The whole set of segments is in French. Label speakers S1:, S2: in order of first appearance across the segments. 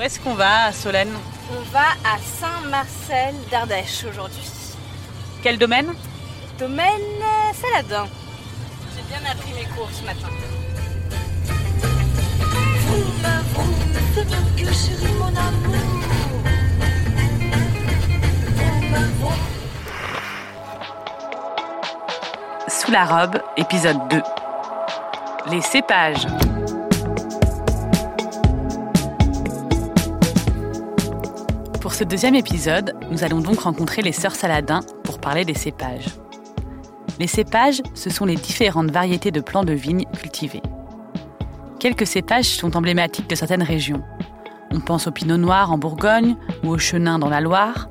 S1: Où est-ce qu'on va, Solène
S2: On va à Saint-Marcel d'Ardèche aujourd'hui.
S1: Quel domaine
S2: Domaine euh, Saladin. J'ai bien appris mes cours ce matin.
S1: Sous la robe, épisode 2. Les cépages. Pour ce deuxième épisode, nous allons donc rencontrer les sœurs Saladin pour parler des cépages. Les cépages, ce sont les différentes variétés de plants de vigne cultivés. Quelques cépages sont emblématiques de certaines régions. On pense au pinot noir en Bourgogne ou au chenin dans la Loire.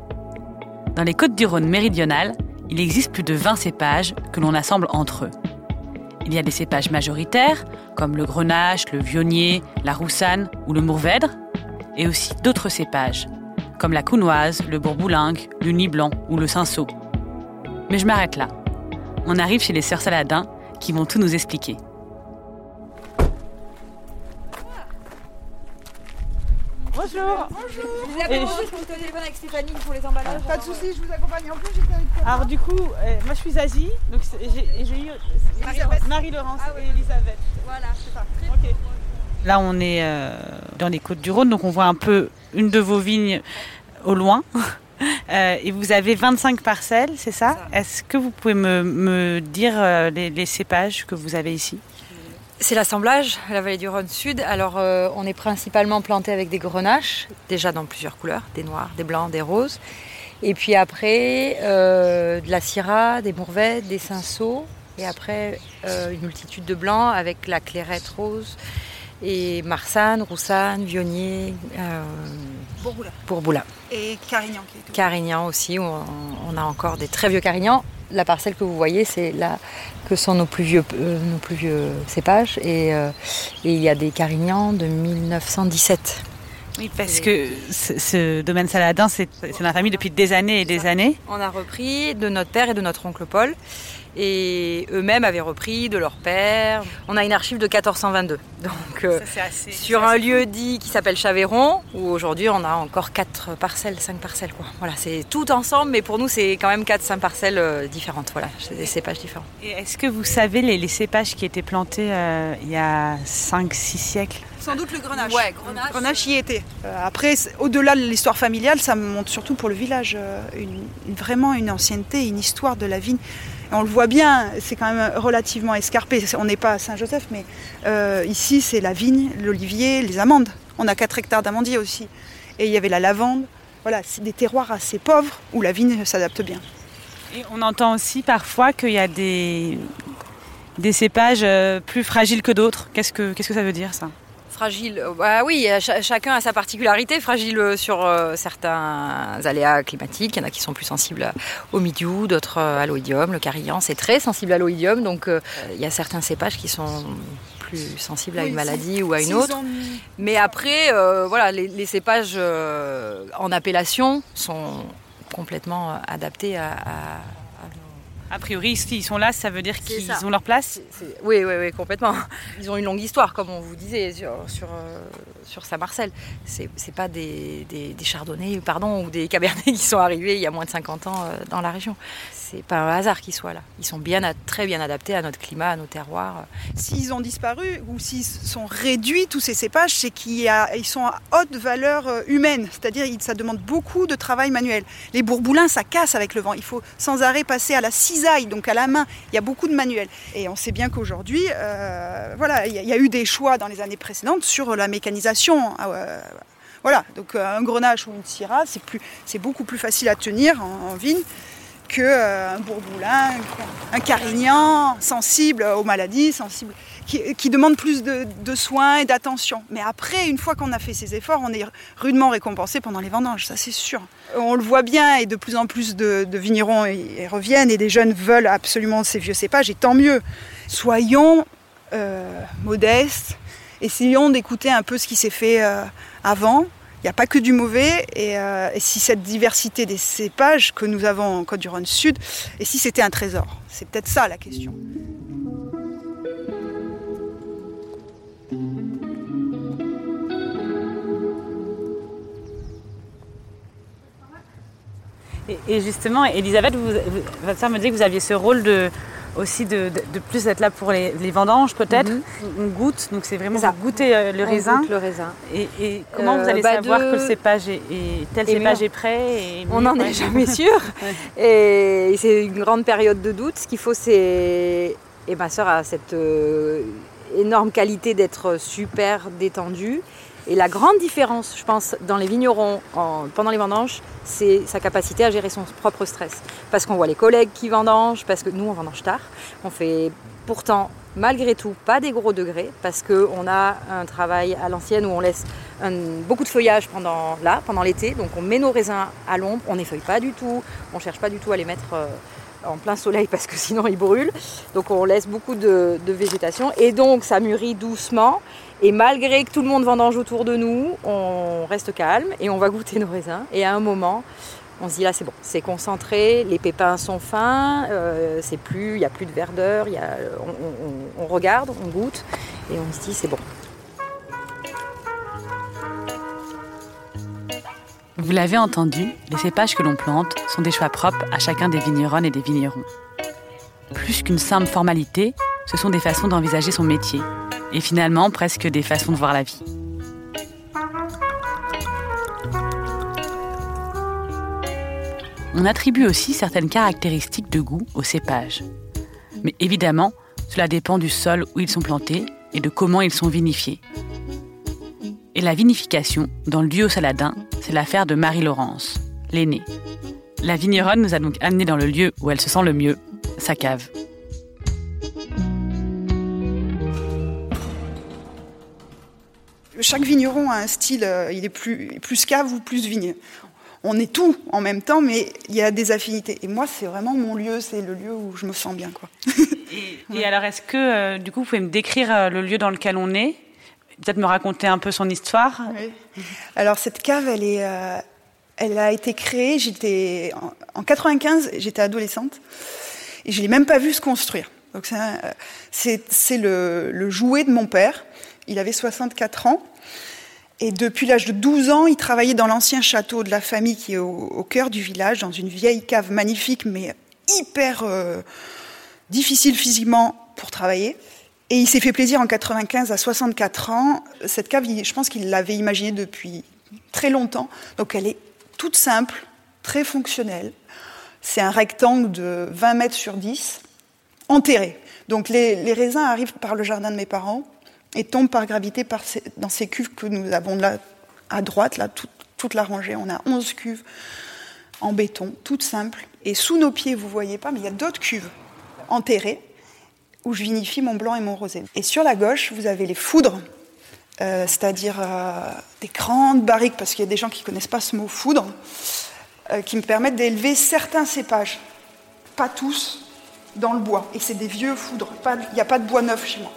S1: Dans les Côtes-du-Rhône méridionales, il existe plus de 20 cépages que l'on assemble entre eux. Il y a des cépages majoritaires, comme le grenache, le vionnier, la roussanne ou le mourvèdre, et aussi d'autres cépages, comme la counoise, le bourboulingue, le nid blanc ou le cinsault. Mais je m'arrête là. On arrive chez les sœurs Saladin qui vont tout nous expliquer.
S3: Bonjour.
S2: Je vous appelle
S3: je-
S2: était au téléphone avec Stéphanie pour les emballages.
S4: Pas de soucis, je vous accompagne. En plus, j'étais avec toi.
S3: Alors du coup, euh, moi je suis Zazie, donc j'ai et j'ai eu
S4: Elisabeth.
S3: Marie-Laurence
S2: Ah ouais.
S3: et Elisabeth.
S2: Voilà, c'est ça.
S3: Ok.
S1: Là, on est euh, dans les Côtes-du-Rhône, donc on voit un peu une de vos vignes au loin. Euh, et vous avez 25 parcelles, c'est ça, Est-ce que vous pouvez me, me dire euh, les, les cépages que vous avez ici?
S5: C'est l'assemblage, la vallée du Rhône Sud. Alors, euh, on est principalement planté avec des grenaches, déjà dans plusieurs couleurs, des noirs, des blancs, des roses. Et puis après, de la syrah, des mourvèdres, des cinsaults. Et après, une multitude de blancs avec la clairette rose. Et marsanne, roussanne, vionnier, euh,
S4: Bourboula.
S5: bourboula.
S4: Et Carignan qui est tout.
S5: Carignan aussi, où on, on a encore des très vieux carignans. La parcelle que vous voyez, c'est là que sont nos plus vieux, euh, nos plus vieux cépages. Et, euh, et il y a des carignans de 1917.
S1: Oui, parce que ce, ce domaine Saladin, c'est c'est dans la famille depuis des années et des années.
S5: On a repris de notre père et de notre oncle Paul. Et eux-mêmes avaient repris de leur père. On a une archive de 1422. Donc, euh, sur un lieu dit qui s'appelle Chaveyron, où aujourd'hui on a encore quatre parcelles, cinq parcelles. Quoi. Voilà, c'est tout ensemble, mais pour nous c'est quand même quatre, cinq parcelles euh, différentes. Voilà, c'est des cépages différents.
S1: Et est-ce que vous savez les, les cépages qui étaient plantés euh, il y a 5-6 siècles?
S4: Sans doute le grenache.
S5: Ouais, grenache.
S4: Le grenache y était. Euh, après, au-delà de l'histoire familiale, ça me montre surtout pour le village euh, une- vraiment une ancienneté, une histoire de la vigne. On le voit bien, c'est quand même relativement escarpé. On n'est pas à Saint-Joseph, mais euh, ici, c'est la vigne, l'olivier, les amandes. On a 4 hectares d'amandiers aussi. Et il y avait la lavande. Voilà, c'est des terroirs assez pauvres où la vigne s'adapte bien.
S1: Et on entend aussi parfois qu'il y a des, des cépages euh, plus fragiles que d'autres. Qu'est-ce que, qu'est-ce que ça veut dire ça?
S5: Fragile, euh, bah oui, euh, cha- chacun a sa particularité. Fragile euh, sur euh, certains aléas climatiques. Il y en a qui sont plus sensibles au midiou, d'autres à l'oïdium. Le carignan, c'est très sensible à l'oïdium. Donc euh, il y a certains cépages qui sont plus sensibles à une maladie ou à une autre. Mais après, euh, voilà, les, les cépages en appellation sont complètement adaptés à, à-
S1: A priori, s'ils sont là, ça veut dire qu'ils ont leur place
S5: Oui, oui, oui, complètement. Ils ont une longue histoire, comme on vous disait, sur, sur, sur Saint-Marcel. C'est c'est pas des, des, des chardonnays pardon, ou des cabernets qui sont arrivés il y a moins de 50 ans euh, dans la région. C'est pas un hasard qu'ils soient là. Ils sont bien, très bien adaptés à notre climat, à nos terroirs.
S4: S'ils ont disparu ou s'ils sont réduits, tous ces cépages, c'est qu'ils sont à haute valeur euh, humaine. C'est-à-dire que ça demande beaucoup de travail manuel. Les bourboulins, ça casse avec le vent. Il faut sans arrêt passer à la cisaille, donc à la main. Il y a beaucoup de manuel. Et on sait bien qu'aujourd'hui, euh, voilà, il y a eu des choix dans les années précédentes sur la mécanisation. Ah, euh, voilà, donc euh, un grenache ou une syrah, c'est plus, c'est beaucoup plus facile à tenir en, vigne que euh, bourboulin, un carignan, sensible aux maladies, sensible, qui, demande plus de, soins et d'attention. Mais après, une fois qu'on a fait ces efforts, on est rudement récompensé pendant les vendanges, ça c'est sûr. On le voit bien et de plus en plus de, vignerons reviennent et des jeunes veulent absolument ces vieux cépages et tant mieux. Soyons euh, modestes, essayons d'écouter un peu ce qui s'est fait euh, avant. Il n'y a pas que du mauvais. Euh, et, si cette diversité des cépages que nous avons en Côte-du-Rhône Sud, et si c'était un trésor? C'est peut-être ça la question.
S1: Et justement, Elisabeth, vous, votre me dit que vous aviez ce rôle de, aussi de, plus être là pour les, vendanges peut-être. Mhm. On goûte, donc c'est vraiment ça. goûter euh, le raisin.
S5: le raisin.
S1: Et, comment vous allez euh, bah, savoir que le cépage est, tel cépage est prêt
S5: On n'en est jamais sûr. Et c'est une grande période de doute. Ce qu'il faut, c'est et ma soeur a cette euh, énorme qualité d'être super détendue. Et la grande différence, je pense, dans les vignerons pendant les vendanges, c'est sa capacité à gérer son propre stress. Parce qu'on voit les collègues qui vendangent, parce que nous, on vendange tard. On fait pourtant, malgré tout, pas des gros degrés, parce qu'on a un travail à l'ancienne où on laisse beaucoup de feuillage pendant l'été. Donc on met nos raisins à l'ombre, on n'effeuille pas du tout, on ne cherche pas du tout à les mettre euh, en plein soleil parce que sinon ils brûlent. Donc on laisse beaucoup de, végétation et donc ça mûrit doucement. Et malgré que tout le monde vendange autour de nous, on reste calme et on va goûter nos raisins. Et à un moment, on se dit là c'est bon, c'est concentré, les pépins sont fins, euh, il n'y a plus de verdeur, on regarde, on goûte et on se dit c'est bon.
S1: Vous l'avez entendu, les cépages que l'on plante sont des choix propres à chacun des vigneronnes et des vignerons. Plus qu'une simple formalité, ce sont des façons d'envisager son métier, et finalement presque des façons de voir la vie. On attribue aussi certaines caractéristiques de goût aux cépages. Mais évidemment, cela dépend du sol où ils sont plantés et de comment ils sont vinifiés. Et la vinification, dans le duo Saladin, c'est l'affaire de Marie-Laurence, l'aînée. La vigneronne nous a donc amenés dans le lieu où elle se sent le mieux, sa cave.
S4: Chaque vigneron a un style, euh, il est plus, plus cave ou plus vigne. On est tout en même temps, mais il y a des affinités. Et moi, c'est vraiment mon lieu, c'est le lieu où je me sens bien. Quoi.
S1: et, alors, est-ce que, euh, du coup, vous pouvez me décrire euh, le lieu dans lequel on est? Peut-être me raconter un peu son histoire?
S4: Alors cette cave, elle, est, euh, elle a été créée, j'étais en, 95, j'étais adolescente, et je l'ai même pas vu se construire. Donc c'est le, le, jouet de mon père. Il avait 64 ans. Et depuis l'âge de 12 ans, il travaillait dans l'ancien château de la famille qui est au, cœur du village, dans une vieille cave magnifique, mais hyper euh, difficile physiquement pour travailler. Et il s'est fait plaisir en 95 à 64 ans. Cette cave, je pense qu'il l'avait imaginée depuis très longtemps. Donc elle est toute simple, très fonctionnelle. C'est un rectangle de 20 mètres sur 10, enterré. Donc les, raisins arrivent par le jardin de mes parents et tombent par gravité dans ces cuves que nous avons là à droite, là, toute la rangée. On a 11 cuves en béton, toutes simples. Et sous nos pieds, vous voyez pas, mais il y a d'autres cuves enterrées où je vinifie mon blanc et mon rosé. Et sur la gauche, vous avez les foudres, euh, c'est-à-dire euh, des grandes barriques, parce qu'il y a des gens qui connaissent pas ce mot foudre, euh, qui me permettent d'élever certains cépages, pas tous, dans le bois. Et c'est des vieux foudres, il n'y a pas de bois neuf chez moi.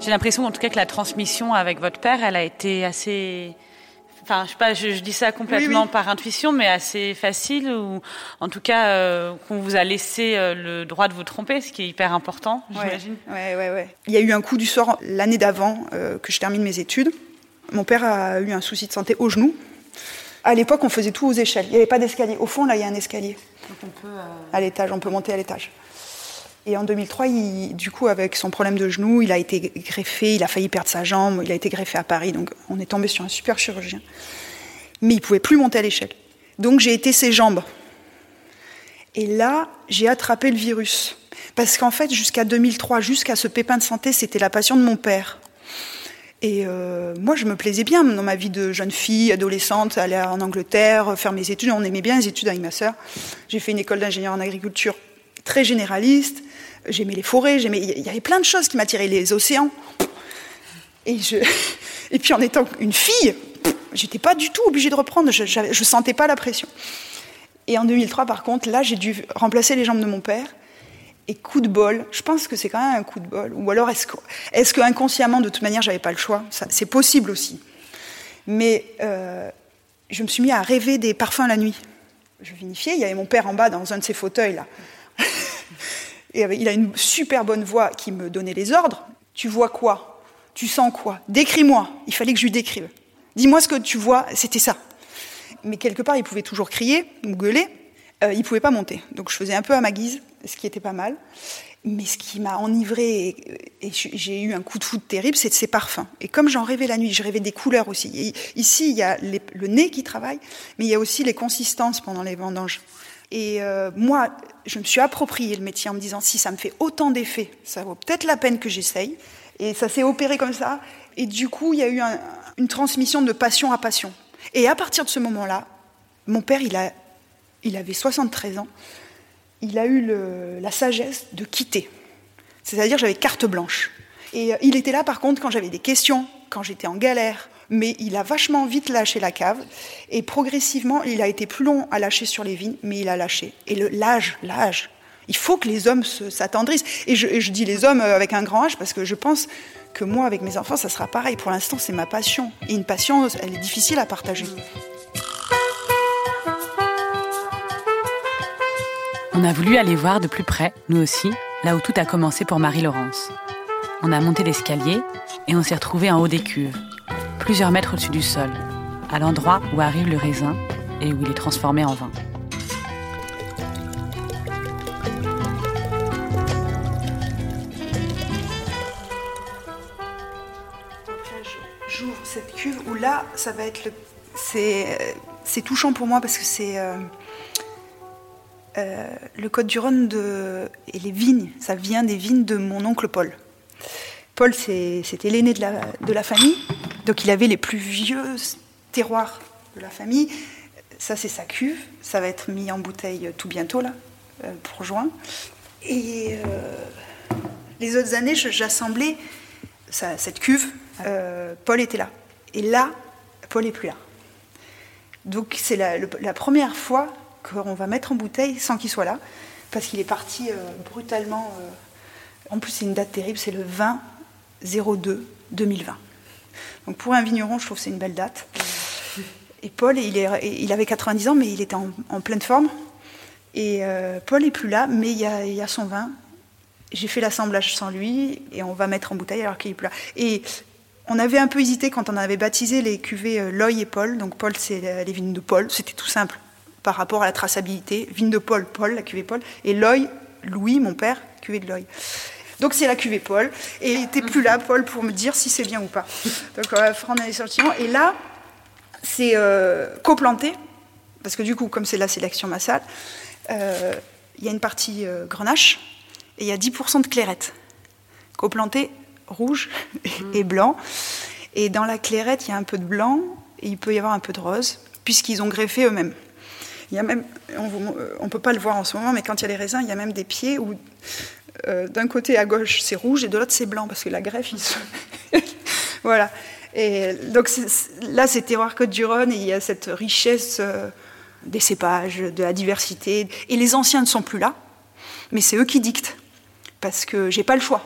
S1: J'ai l'impression, en tout cas, que la transmission avec votre père, elle a été assez. Enfin, je sais pas, je, dis ça complètement par intuition, mais assez facile, ou en tout cas, euh, qu'on vous a laissé euh, le droit de vous tromper, ce qui est hyper important, j'imagine.
S4: Ouais, ouais, ouais, Il y a eu un coup du sort l'année d'avant euh, que je termine mes études. Mon père a eu un souci de santé au genou. À l'époque, on faisait tout aux échelles. Il n'y avait pas d'escalier. Au fond, là, il y a un escalier. Donc on peut, À l'étage, on peut monter à l'étage. Et en 2003, du coup, avec son problème de genou, il a été greffé, il a failli perdre sa jambe, il a été greffé à Paris, donc on est tombé sur un super chirurgien. Mais il pouvait plus monter à l'échelle. Donc j'ai été ses jambes. Et là, j'ai attrapé le virus. Parce qu'en fait, jusqu'à 2003, jusqu'à ce pépin de santé, c'était la passion de mon père. Et euh, moi, je me plaisais bien dans ma vie de jeune fille, adolescente, aller en Angleterre, faire mes études. On aimait bien les études avec ma sœur. J'ai fait une école d'ingénieur en agriculture très généraliste. J'aimais les forêts, j'aimais, il y avait plein de choses qui m'attiraient, les océans. Et, je, et puis en étant une fille, j'étais pas du tout obligée de reprendre, je, je, sentais pas la pression. Et en 2003, par contre, là, j'ai dû remplacer les jambes de mon père. Et coup de bol, je pense que c'est quand même un coup de bol. Ou alors, est-ce que, est que inconsciemment, de toute manière, j'avais pas le choix? C'est possible aussi. Mais euh, je me suis mis à rêver des parfums la nuit. Je vinifiais, il y avait mon père en bas dans un de ses fauteuils là Il a une super bonne voix qui me donnait les ordres. Tu vois quoi? Tu sens quoi? Décris-moi. Il fallait que je lui décrive. Dis-moi ce que tu vois. C'était ça. Mais quelque part, il pouvait toujours crier, me gueuler. Euh, il pouvait pas monter. Donc je faisais un peu à ma guise, ce qui était pas mal. Mais ce qui m'a enivré et, j'ai eu un coup de foudre terrible, c'est ses parfums. Et comme j'en rêvais la nuit, je rêvais des couleurs aussi. ici, il y a le nez qui travaille, mais il y a aussi les consistances pendant les vendanges. Et euh, moi, je me suis approprié le métier en me disant si ça me fait autant d'effets, ça vaut peut-être la peine que j'essaye. Et ça s'est opéré comme ça. Et du coup, il y a eu une transmission de passion à passion. Et à partir de ce moment-là, mon père, il, avait 73 ans, il a eu la sagesse de quitter. C'est-à-dire, j'avais carte blanche. Et euh, il était là, par contre, quand j'avais des questions, quand j'étais en galère, mais il a vachement vite lâché la cave. Et progressivement, il a été plus long à lâcher sur les vignes, mais il a lâché. Et l'âge, l'âge, il faut que les hommes s'attendrissent. Et je, dis les hommes euh, avec un grand H parce que je pense que moi, avec mes enfants, ça sera pareil. Pour l'instant, c'est ma passion. Et une passion, elle est difficile à partager.
S1: On a voulu aller voir de plus près, nous aussi, là où tout a commencé pour Marie-Laurence. On a monté l'escalier et on s'est retrouvé en haut des cuves, plusieurs mètres au-dessus du sol, à l'endroit où arrive le raisin et où il est transformé en vin.
S4: J'ouvre cette cuve où là, ça va être le. C'est touchant pour moi parce que c'est. Euh, euh, le Côte du Rhône et les vignes, ça vient des vignes de mon oncle Paul. Paul, c'était l'aîné de la, de la, famille, donc il avait les plus vieux terroirs de la famille. Ça, c'est sa cuve. Ça va être mis en bouteille tout bientôt, là, euh, pour juin. Et euh, les autres années, j'assemblais cette cuve. Euh, Paul était là. Et là, Paul n'est plus là. Donc, c'est la, la, première fois qu'on va mettre en bouteille sans qu'il soit là, parce qu'il est parti brutalement. en plus, c'est une date terrible, c'est le 20 02 2020. Donc pour un vigneron, je trouve que c'est une belle date. Et Paul, il, avait 90 ans, mais il était en, pleine forme. Et euh, Paul est plus là, mais il y a son vin. J'ai fait l'assemblage sans lui, et on va mettre en bouteille alors qu'il est plus là. Et on avait un peu hésité quand on avait baptisé les cuvées euh, Loy et Paul. Donc Paul, c'est les vignes de Paul. C'était tout simple par rapport à la traçabilité. Vigne de Paul, Paul, la cuvée Paul. Et Loy, Louis, mon père, cuvée de Loy. Donc c'est la cuvée Paul. Et il n'était plus là, Paul, pour me dire si c'est bien ou pas. Donc on va prendre un échantillon. Et là, c'est euh, coplanté, parce que du coup, comme c'est la sélection massale, euh, il y a une partie euh, grenache et il y a 10% de clairette. Coplanté rouge et blanc. Et dans la clairette, il y a un peu de blanc et il peut y avoir un peu de rose, puisqu'ils ont greffé eux-mêmes. Il y a même, on ne peut pas le voir en ce moment, mais quand il y a les raisins, il y a même des pieds où euh, d'un côté à gauche c'est rouge et de l'autre c'est blanc parce que la greffe, voilà. Et donc là c'est terroir Côte du Rhône et il y a cette richesse euh, des cépages, de la diversité. Et les anciens ne sont plus là, mais c'est eux qui dictent parce que j'ai pas le choix.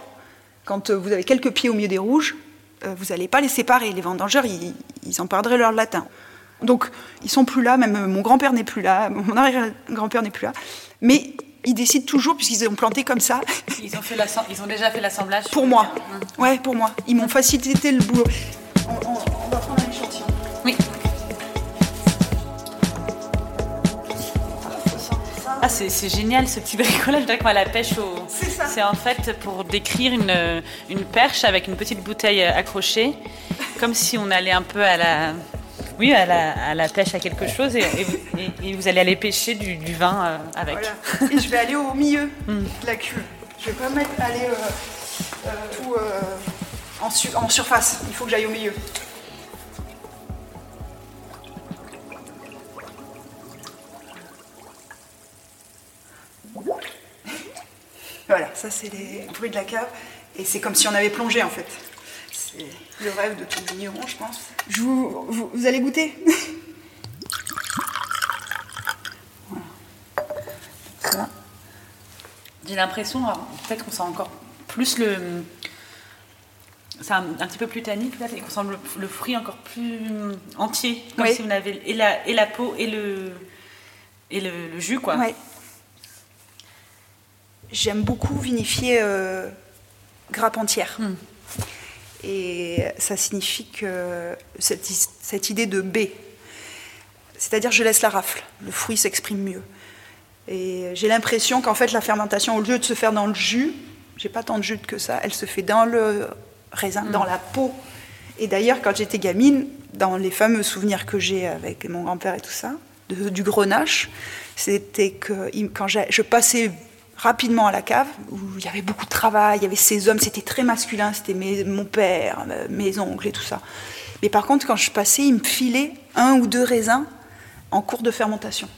S4: Quand euh, vous avez quelques pieds au milieu des rouges, vous n'allez pas les séparer. Les vendangeurs, ils, ils en perdraient leur latin. Donc, ils sont plus là, même mon grand-père n'est plus là, mon arrière-grand-père n'est plus là. Mais ils décident toujours, puisqu'ils ont planté comme ça.
S1: Ils ont, fait ils ont déjà fait l'assemblage
S4: Pour moi. Ouais, pour moi. Ils m'ont facilité le boulot. On, va prendre un échantillon.
S1: Oui. Ah, c'est génial ce petit bricolage. Je dirais que moi, la pêche au. C'est en fait pour décrire une, une perche avec une petite bouteille accrochée, comme si on allait un peu à la oui, à la, pêche à quelque chose et, vous, allez aller pêcher du, vin euh, avec.
S4: Et je vais aller au milieu de la cuve. Je vais pas mettre aller euh, euh, tout en, en surface. Il faut que j'aille au milieu. Voilà, ça c'est les bruits de la cave. Et c'est comme si on avait plongé en fait. C'est le rêve de tout vigneron, je pense. vous, allez goûter
S1: Voilà. J'ai l'impression, peut-être qu'on sent encore plus le. C'est un, petit peu plus tannique, et qu'on sent le, fruit encore plus entier, comme si on avait et la, et la peau et le, et le, jus, quoi.
S4: j'aime beaucoup vinifier euh, grappe entière.
S5: Hmm.
S4: Et ça signifie que cette, cette idée de baie, c'est-à-dire je laisse la rafle, le fruit s'exprime mieux. Et j'ai l'impression qu'en fait la fermentation, au lieu de se faire dans le jus, j'ai pas tant de jus que ça, elle se fait dans le raisin, dans la peau. Et d'ailleurs, quand j'étais gamine, dans les fameux souvenirs que j'ai avec mon grand-père et tout ça, de- du grenache, c'était que quand je passais rapidement à la cave, où il y avait beaucoup de travail, il y avait ces hommes, c'était très masculin, c'était mon père, euh, mes oncles et tout ça. Mais par contre, quand je passais, ils me filaient un ou deux raisins en cours de fermentation.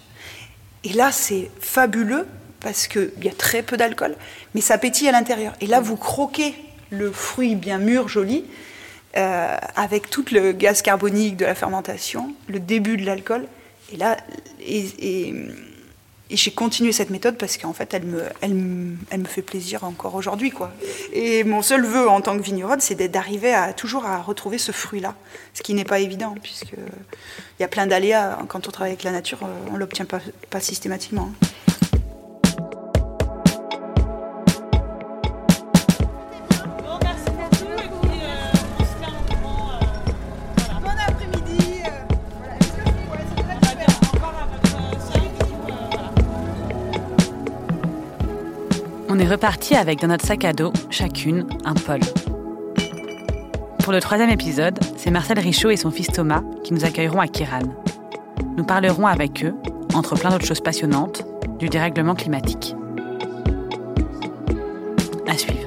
S4: Et là, c'est fabuleux parce qu'il y a très peu d'alcool, mais ça pétille à l'intérieur. Et là, vous croquez le fruit bien mûr, joli, euh, avec tout le gaz carbonique de la fermentation, le début de l'alcool. Et là, et- et j'ai continué cette méthode parce qu'en fait, elle me, fait plaisir encore aujourd'hui. quoi. Et mon seul vœu en tant que vigneronne, c'est d'arriver à toujours à retrouver ce fruit-là, ce qui n'est pas évident, puisque il y a plein d'aléas. Quand on travaille avec la nature, euh, on ne l'obtient pas, pas systématiquement.
S1: Reparti avec dans notre sac à dos, chacune, un pôle. Pour le troisième épisode, c'est Marcel Richaud et son fils Thomas qui nous accueilleront à Kiran. Nous parlerons avec eux, entre plein d'autres choses passionnantes, du dérèglement climatique. À suivre.